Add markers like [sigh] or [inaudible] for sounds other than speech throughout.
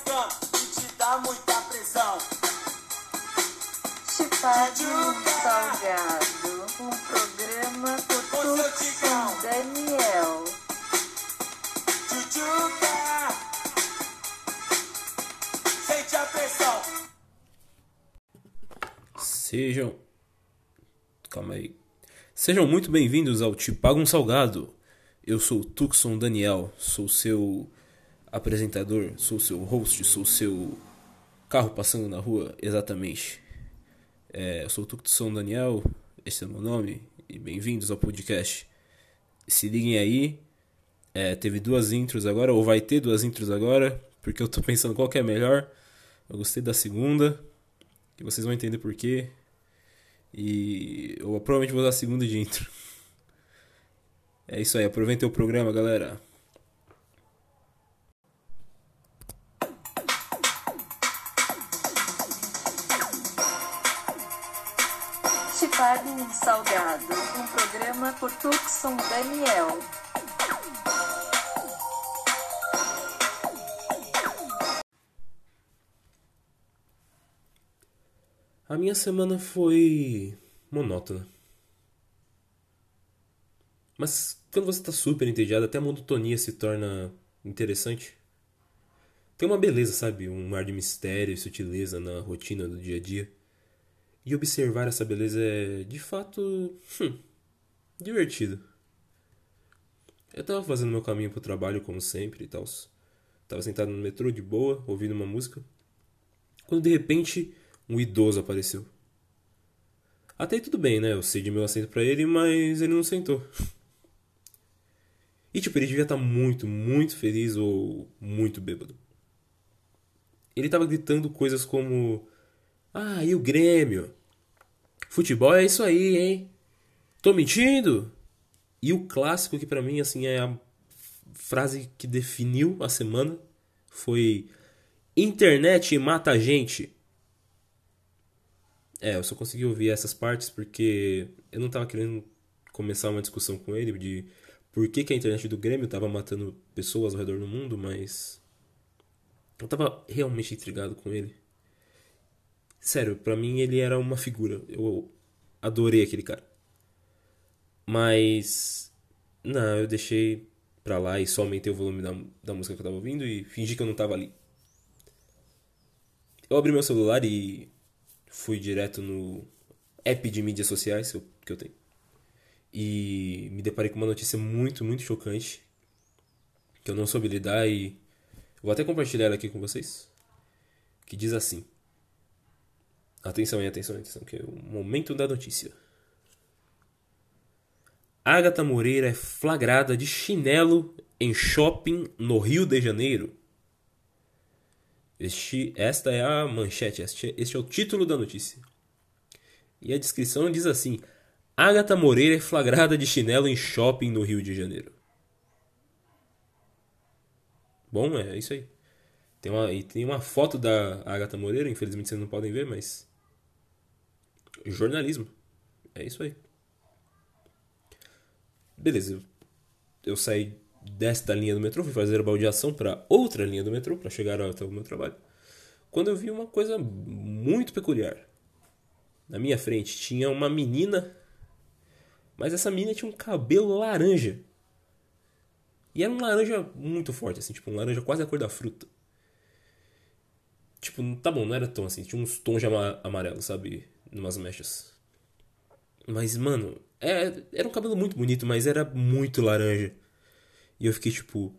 americano que te dá muita pressão. Chipadinho Salgado, um programa Tuxon Daniel. Tchutchuca, sente a pressão. Sejam. Calma aí. Sejam muito bem-vindos ao Te Pago um Salgado. Eu sou o Tucson Daniel, sou seu apresentador, sou seu host, sou seu carro passando na rua, exatamente. É, eu sou o Tucson Daniel, esse é o meu nome, e bem-vindos ao podcast. Se liguem aí, é, teve duas intros agora, ou vai ter duas intros agora, porque eu tô pensando qual que é melhor. Eu gostei da segunda, que vocês vão entender por quê. E eu provavelmente vou dar a segunda de intro. É isso aí, aproveitem o programa, galera. Salgado, um programa por Tuxon Daniel. A minha semana foi monótona. Mas quando você tá super entediado, até a monotonia se torna interessante. Tem uma beleza, sabe? Um ar de mistério e sutileza na rotina do dia a dia. E observar essa beleza é, de fato, hum, divertido. Eu tava fazendo meu caminho pro trabalho, como sempre e tal. Tava sentado no metrô de boa, ouvindo uma música. Quando de repente, um idoso apareceu. Até aí tudo bem, né? Eu cedi meu assento pra ele, mas ele não sentou. E tipo, ele devia estar muito, muito feliz ou muito bêbado. Ele tava gritando coisas como: Ah, e o Grêmio? Futebol é isso aí, hein? Tô mentindo? E o clássico que pra mim assim é a frase que definiu a semana foi internet mata a gente. É, eu só consegui ouvir essas partes porque eu não tava querendo começar uma discussão com ele de por que, que a internet do Grêmio tava matando pessoas ao redor do mundo, mas eu tava realmente intrigado com ele. Sério, pra mim ele era uma figura. Eu adorei aquele cara. Mas. Não, eu deixei pra lá e só aumentei o volume da, da música que eu tava ouvindo e fingi que eu não tava ali. Eu abri meu celular e fui direto no app de mídias sociais que eu, tenho. E me deparei com uma notícia muito, muito chocante. Que eu não soube lidar e. Vou até compartilhar aqui com vocês. Que diz assim. Atenção atenção, atenção, que é o momento da notícia. Agatha Moreira é flagrada de chinelo em shopping no Rio de Janeiro. Este, esta é a manchete, este, este é o título da notícia. E a descrição diz assim: Agatha Moreira é flagrada de chinelo em shopping no Rio de Janeiro. Bom, é isso aí. Tem uma, e tem uma foto da Agatha Moreira, infelizmente vocês não podem ver, mas. Jornalismo. É isso aí. Beleza. Eu, saí desta linha do metrô, fui fazer a baldeação para outra linha do metrô, para chegar até o meu trabalho. Quando eu vi uma coisa muito peculiar. Na minha frente tinha uma menina, mas essa menina tinha um cabelo laranja. E era um laranja muito forte, assim, tipo um laranja quase a cor da fruta. Tipo, tá bom, não era tão assim, tinha uns tons de ama amarelo, sabe? Numas mechas. Mas, mano, é, era um cabelo muito bonito, mas era muito laranja. E eu fiquei tipo.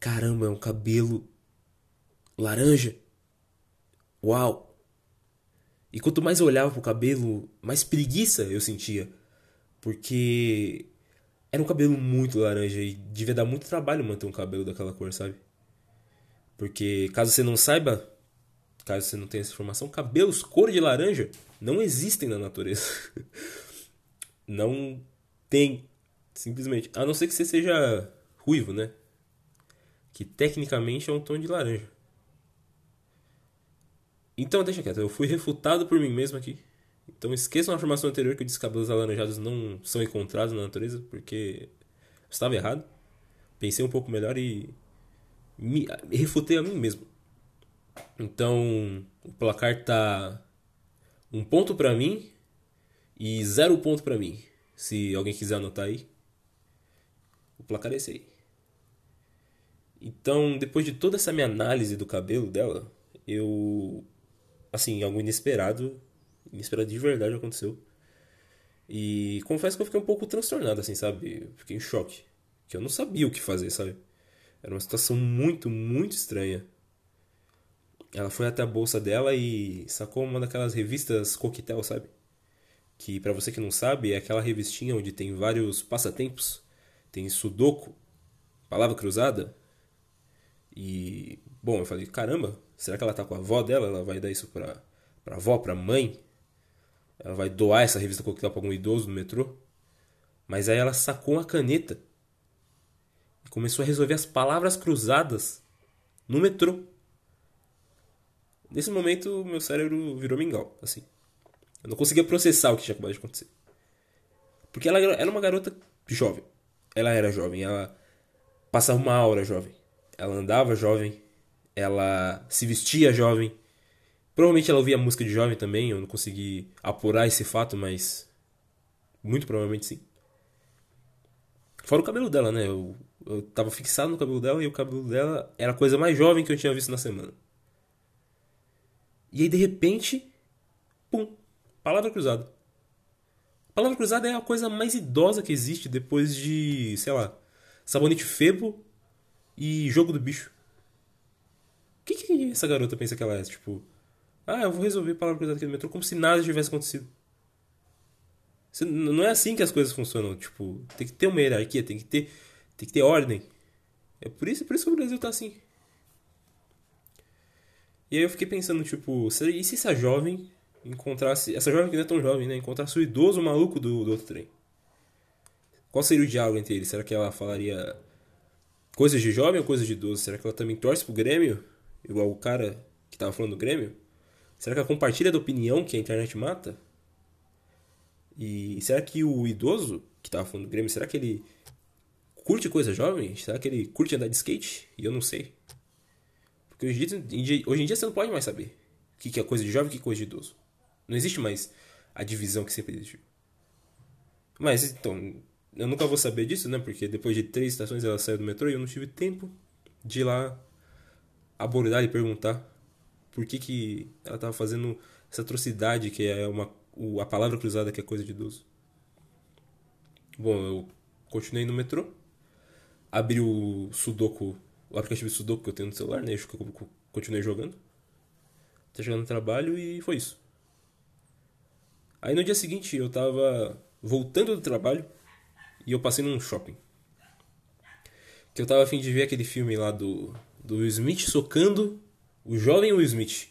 Caramba, é um cabelo laranja. Uau! E quanto mais eu olhava pro cabelo, mais preguiça eu sentia. Porque era um cabelo muito laranja e devia dar muito trabalho manter um cabelo daquela cor, sabe? Porque caso você não saiba, caso você não tenha essa informação, cabelos cor de laranja não existem na natureza. [laughs] não tem, simplesmente. A não ser que você seja ruivo, né? Que tecnicamente é um tom de laranja. Então deixa quieto, eu fui refutado por mim mesmo aqui. Então esqueçam a afirmação anterior que eu disse que cabelos alaranjados não são encontrados na natureza, porque eu estava errado. Pensei um pouco melhor e me, refutei a mim mesmo. Então, o placar tá um ponto pra mim e zero ponto pra mim. Se alguém quiser anotar aí. O placar é esse aí. Então, depois de toda essa minha análise do cabelo dela, eu. Assim, algo inesperado. Inesperado de verdade aconteceu. E confesso que eu fiquei um pouco transtornado, assim, sabe? Fiquei em choque. Que eu não sabia o que fazer, sabe? Era uma situação muito, muito estranha. Ela foi até a bolsa dela e sacou uma daquelas revistas coquetel, sabe? Que para você que não sabe, é aquela revistinha onde tem vários passatempos. Tem sudoku, palavra cruzada. E, bom, eu falei, caramba, será que ela tá com a avó dela? Ela vai dar isso pra, pra avó, pra mãe? Ela vai doar essa revista coquetel pra algum idoso no metrô? Mas aí ela sacou uma caneta e começou a resolver as palavras cruzadas no metrô. Nesse momento, meu cérebro virou mingau, assim. Eu não conseguia processar o que tinha acabado de acontecer. Porque ela era uma garota jovem. Ela era jovem, ela passava uma aura jovem. Ela andava jovem, ela se vestia jovem. Provavelmente ela ouvia música de jovem também, eu não consegui apurar esse fato, mas muito provavelmente sim. Fora o cabelo dela, né? Eu, eu tava fixado no cabelo dela e o cabelo dela era a coisa mais jovem que eu tinha visto na semana. E aí de repente, pum, palavra cruzada. Palavra cruzada é a coisa mais idosa que existe depois de, sei lá, sabonete febo e jogo do bicho. O que, que essa garota pensa que ela é? Tipo, ah, eu vou resolver palavra cruzada aqui no metrô como se nada tivesse acontecido. Não é assim que as coisas funcionam. Tipo, tem que ter uma hierarquia, tem que ter, tem que ter ordem. É por isso, por isso que o Brasil tá assim. E aí eu fiquei pensando, tipo, e se essa jovem encontrasse. Essa jovem que não é tão jovem, né? Encontrasse o idoso maluco do, do outro trem. Qual seria o diálogo entre eles? Será que ela falaria coisas de jovem ou coisas de idoso? Será que ela também torce pro Grêmio? Igual o cara que tava falando do Grêmio? Será que ela compartilha da opinião que a internet mata? E será que o idoso que tava falando do Grêmio, será que ele curte coisa jovem? Será que ele curte andar de skate? E eu não sei. Porque hoje em dia, hoje em dia você não pode mais saber o que é coisa de jovem e o que é coisa de idoso. Não existe mais a divisão que sempre existiu. Mas então, eu nunca vou saber disso, né? Porque depois de três estações ela saiu do metrô e eu não tive tempo de ir lá abordar e perguntar por que, que ela estava fazendo essa atrocidade que é uma a palavra cruzada que é coisa de idoso. Bom, eu continuei no metrô, abri o Sudoku, o aplicativo de Sudoku que eu tenho no celular, né? Eu continuei jogando. Até chegando no trabalho e foi isso. Aí no dia seguinte eu tava voltando do trabalho e eu passei num shopping. Que eu tava afim de ver aquele filme lá do, do Will Smith socando o jovem Will Smith.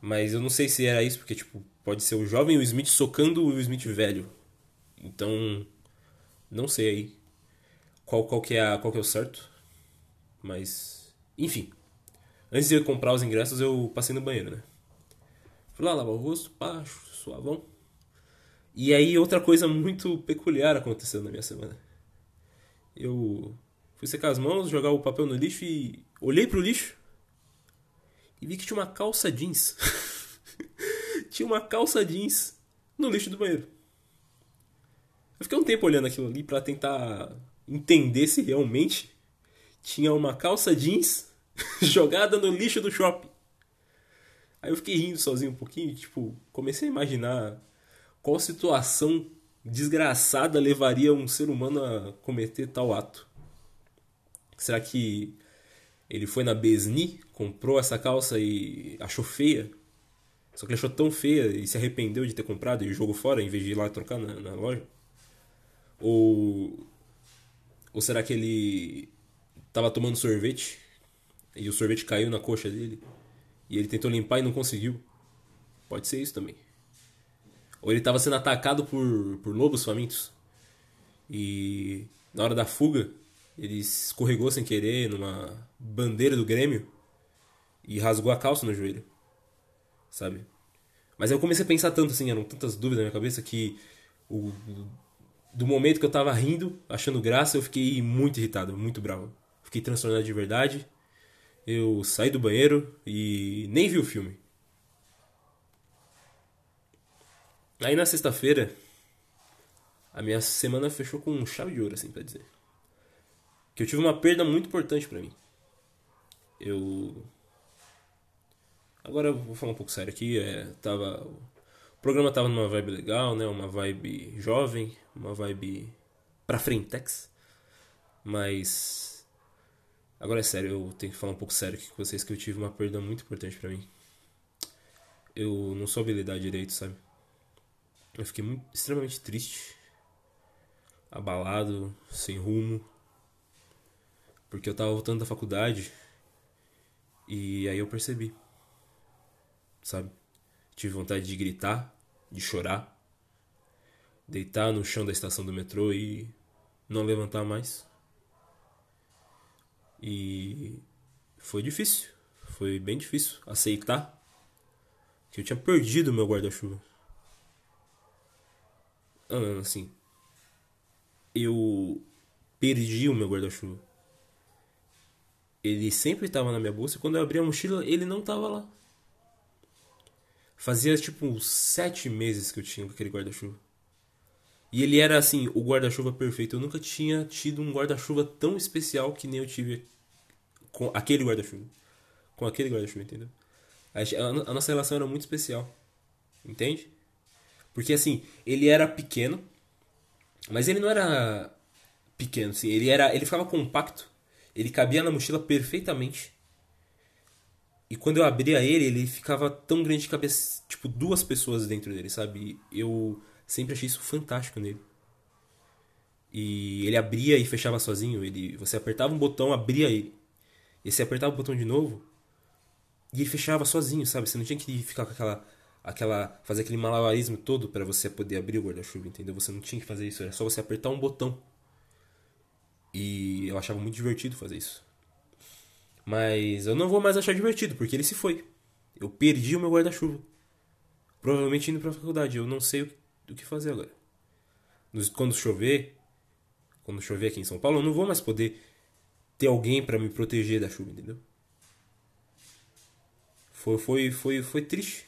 Mas eu não sei se era isso, porque tipo, pode ser o jovem Will Smith socando o Will Smith velho. Então, não sei aí qual, qual, que, é a, qual que é o certo. Mas, enfim. Antes de eu comprar os ingressos, eu passei no banheiro, né? Fui lá lavar o rosto, pá, suavão. E aí outra coisa muito peculiar aconteceu na minha semana. Eu fui secar as mãos, jogar o papel no lixo e olhei pro lixo e vi que tinha uma calça jeans. [laughs] tinha uma calça jeans no lixo do banheiro. Eu fiquei um tempo olhando aquilo ali para tentar entender se realmente tinha uma calça jeans [laughs] jogada no lixo do shopping. Aí eu fiquei rindo sozinho um pouquinho, tipo, comecei a imaginar qual situação desgraçada levaria um ser humano a cometer tal ato. Será que ele foi na Besni, comprou essa calça e achou feia? Só que ele achou tão feia e se arrependeu de ter comprado e jogou fora em vez de ir lá trocar na, na loja? Ou, ou será que ele estava tomando sorvete e o sorvete caiu na coxa dele e ele tentou limpar e não conseguiu? Pode ser isso também. Ou ele estava sendo atacado por, por lobos famintos. E na hora da fuga, ele escorregou sem querer numa bandeira do Grêmio e rasgou a calça no joelho. Sabe? Mas eu comecei a pensar tanto assim, eram tantas dúvidas na minha cabeça que o, do momento que eu tava rindo, achando graça, eu fiquei muito irritado, muito bravo. Fiquei transtornado de verdade. Eu saí do banheiro e nem vi o filme. Aí na sexta-feira, a minha semana fechou com um chave de ouro, assim, pra dizer. Que eu tive uma perda muito importante pra mim. Eu. Agora eu vou falar um pouco sério aqui. É, tava... O programa tava numa vibe legal, né? Uma vibe jovem, uma vibe pra frentex. Mas. Agora é sério, eu tenho que falar um pouco sério aqui com vocês que eu tive uma perda muito importante pra mim. Eu não soube lidar direito, sabe? Eu fiquei muito, extremamente triste, abalado, sem rumo, porque eu tava voltando da faculdade e aí eu percebi, sabe? Tive vontade de gritar, de chorar, deitar no chão da estação do metrô e não levantar mais. E foi difícil, foi bem difícil aceitar que eu tinha perdido meu guarda-chuva. Ah, assim, eu perdi o meu guarda-chuva. Ele sempre estava na minha bolsa e quando eu abri a mochila, ele não estava lá. Fazia tipo uns sete meses que eu tinha aquele guarda-chuva. E ele era assim, o guarda-chuva perfeito. Eu nunca tinha tido um guarda-chuva tão especial que nem eu tive com aquele guarda-chuva. Com aquele guarda-chuva, entendeu? A, a nossa relação era muito especial. Entende? Porque assim, ele era pequeno, mas ele não era pequeno, assim, ele era, ele ficava compacto. Ele cabia na mochila perfeitamente. E quando eu abria ele, ele ficava tão grande que cabia tipo duas pessoas dentro dele, sabe? Eu sempre achei isso fantástico nele. E ele abria e fechava sozinho, ele você apertava um botão, abria ele. E você apertava o botão de novo, e ele fechava sozinho, sabe? Você não tinha que ficar com aquela aquela fazer aquele malabarismo todo para você poder abrir o guarda-chuva, entendeu? Você não tinha que fazer isso, era só você apertar um botão. E eu achava muito divertido fazer isso. Mas eu não vou mais achar divertido, porque ele se foi. Eu perdi o meu guarda-chuva. Provavelmente indo pra faculdade. Eu não sei o que fazer agora. Quando chover, quando chover aqui em São Paulo, eu não vou mais poder ter alguém para me proteger da chuva, entendeu? Foi, foi, foi, foi triste.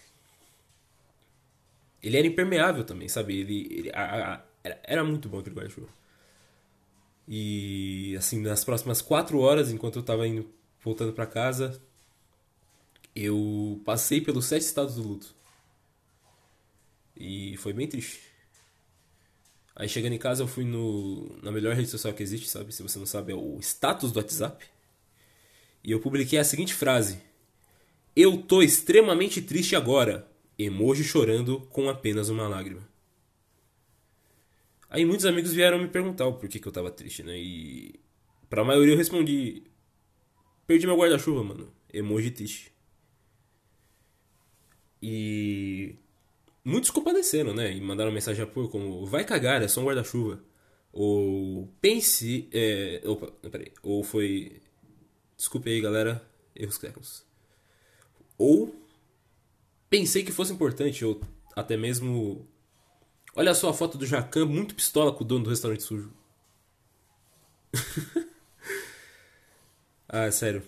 Ele era impermeável também, sabe? Ele, ele a, a, era, era muito bom aquele guarda-chuva. E assim, nas próximas quatro horas, enquanto eu tava indo, voltando para casa, eu passei pelos sete estados do luto. E foi bem triste. Aí chegando em casa eu fui no, na melhor rede social que existe, sabe? Se você não sabe, é o status do WhatsApp. E eu publiquei a seguinte frase: Eu tô extremamente triste agora. Emoji chorando com apenas uma lágrima. Aí muitos amigos vieram me perguntar o porquê que eu tava triste, né? E pra maioria eu respondi: Perdi meu guarda-chuva, mano. Emoji triste. E muitos compadeceram, né? E mandaram mensagem de apoio como: Vai cagar, é só um guarda-chuva. Ou pense. É, opa, peraí. Ou foi. Desculpe aí, galera. Erros técnicos. Ou pensei que fosse importante, ou até mesmo. Olha só a foto do Jacan, muito pistola com o dono do restaurante sujo. [laughs] ah, sério.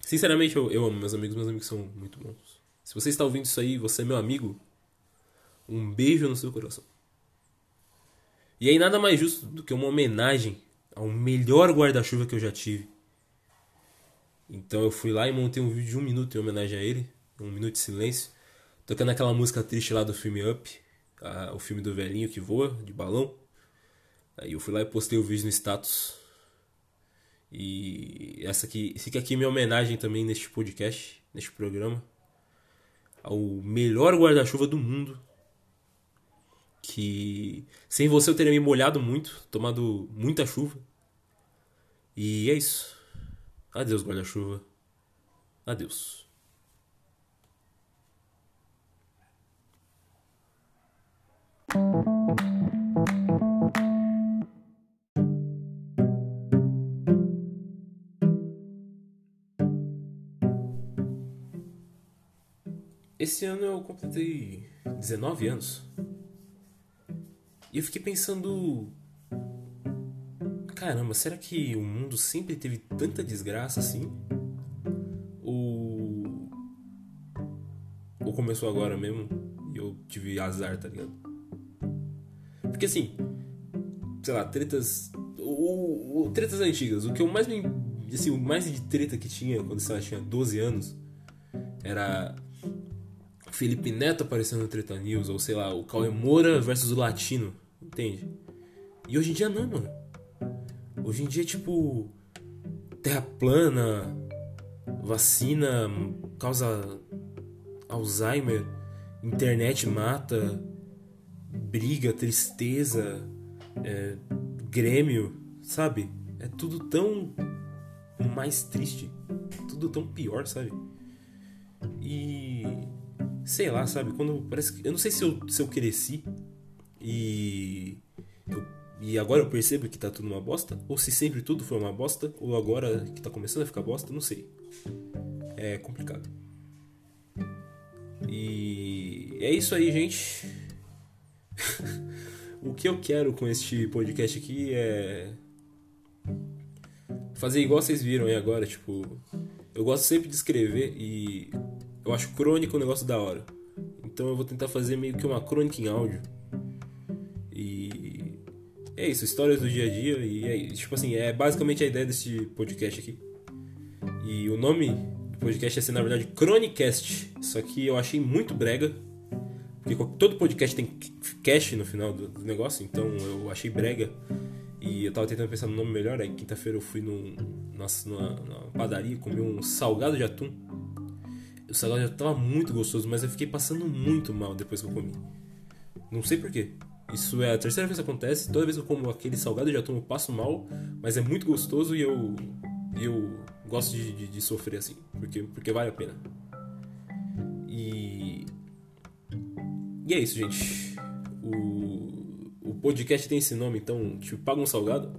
Sinceramente, eu, eu amo meus amigos, meus amigos são muito bons. Se você está ouvindo isso aí, você é meu amigo, um beijo no seu coração. E aí, nada mais justo do que uma homenagem ao melhor guarda-chuva que eu já tive. Então eu fui lá e montei um vídeo de um minuto em homenagem a ele um minuto de silêncio, tocando aquela música triste lá do filme Up, a, o filme do velhinho que voa, de balão. Aí eu fui lá e postei o vídeo no status. E essa aqui, fica aqui minha homenagem também neste podcast, neste programa, ao melhor guarda-chuva do mundo. Que sem você eu teria me molhado muito, tomado muita chuva. E é isso. Adeus, guarda-chuva. Adeus. Esse ano eu completei 19 anos. E eu fiquei pensando. caramba, será que o mundo sempre teve tanta desgraça assim? Ou. Ou começou agora mesmo e eu tive azar, tá ligado? Porque assim, sei lá, tretas. O, o, tretas antigas. O que eu mais me. Assim, o mais de treta que tinha quando sei lá, tinha 12 anos era. Felipe Neto aparecendo no Treta News, ou sei lá, o Cauê Moura versus o Latino, entende? E hoje em dia não, mano. Hoje em dia, tipo, terra plana, vacina causa Alzheimer, internet mata, briga, tristeza, é, Grêmio, sabe? É tudo tão mais triste, tudo tão pior, sabe? E sei lá, sabe? Quando parece que eu não sei se eu, se eu cresci e eu, e agora eu percebo que tá tudo uma bosta, ou se sempre tudo foi uma bosta, ou agora que tá começando a ficar bosta, não sei. É complicado. E é isso aí, gente. [laughs] o que eu quero com este podcast aqui é fazer igual vocês viram aí agora, tipo, eu gosto sempre de escrever e eu acho crônica um negócio da hora. Então eu vou tentar fazer meio que uma crônica em áudio. E é isso, histórias do dia a dia e é, tipo assim, é basicamente a ideia desse podcast aqui. E o nome do podcast ia ser na verdade Chronicast, só que eu achei muito brega. Porque todo podcast tem cast no final do, negócio, então eu achei brega. E eu tava tentando pensar no nome melhor, aí quinta-feira eu fui num, numa, numa padaria comi um salgado de atum o salgado já tava muito gostoso, mas eu fiquei passando muito mal depois que eu comi. Não sei porquê. Isso é a terceira vez que acontece. Toda vez que eu como aquele salgado de atum eu passo mal, mas é muito gostoso e eu, eu gosto de, de, de sofrer assim, porque, porque vale a pena. E. E é isso, gente. O, o podcast tem esse nome, então, tipo, paga um salgado.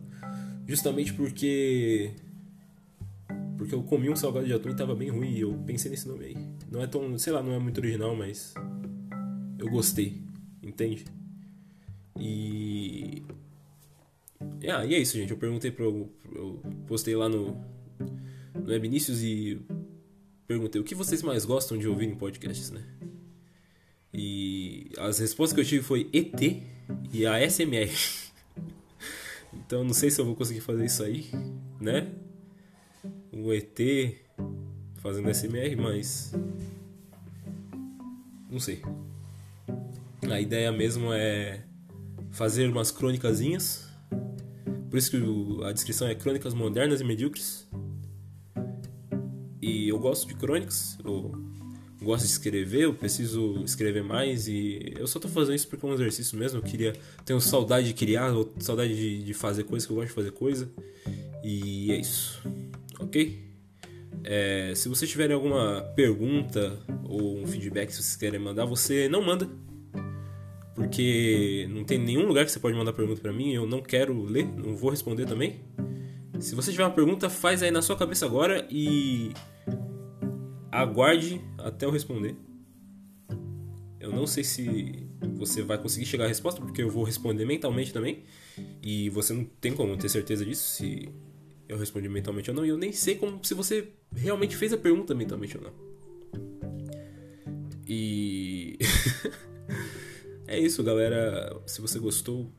Justamente porque porque eu comi um salgado de atum e tava bem ruim e eu pensei nesse nome aí. Não é tão, sei lá, não é muito original, mas eu gostei, entende? E ah, e é isso, gente. Eu perguntei pro eu postei lá no no Webinicius e perguntei o que vocês mais gostam de ouvir em podcasts, né? E as respostas que eu tive foi ET e a SMR. [laughs] então não sei se eu vou conseguir fazer isso aí, né? O ET fazendo SMR, mas não sei. A ideia mesmo é fazer umas crônicasinhas. Por isso que a descrição é crônicas modernas e medíocres. E eu gosto de crônicas, eu gosto de escrever, eu preciso escrever mais e eu só tô fazendo isso porque é um exercício mesmo. Eu queria, tenho saudade de criar, saudade de, de fazer coisa que eu gosto de fazer coisa. E é isso ok? É, se vocês tiverem alguma pergunta ou um feedback que vocês querem mandar, você não manda. Porque não tem nenhum lugar que você pode mandar pergunta para mim, eu não quero ler, não vou responder também. Se você tiver uma pergunta, faz aí na sua cabeça agora e aguarde até eu responder. Eu não sei se você vai conseguir chegar à resposta, porque eu vou responder mentalmente também. E você não tem como ter certeza disso se eu respondi mentalmente ou não, e eu nem sei como se você realmente fez a pergunta mentalmente ou não. E [laughs] é isso, galera. Se você gostou,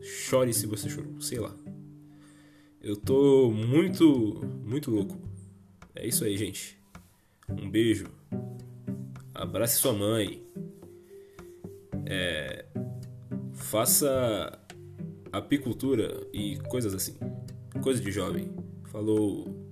chore se você chorou, sei lá. Eu tô muito, muito louco. É isso aí, gente. Um beijo. Abrace sua mãe. É, faça apicultura e coisas assim. Coisa de jovem. Falou.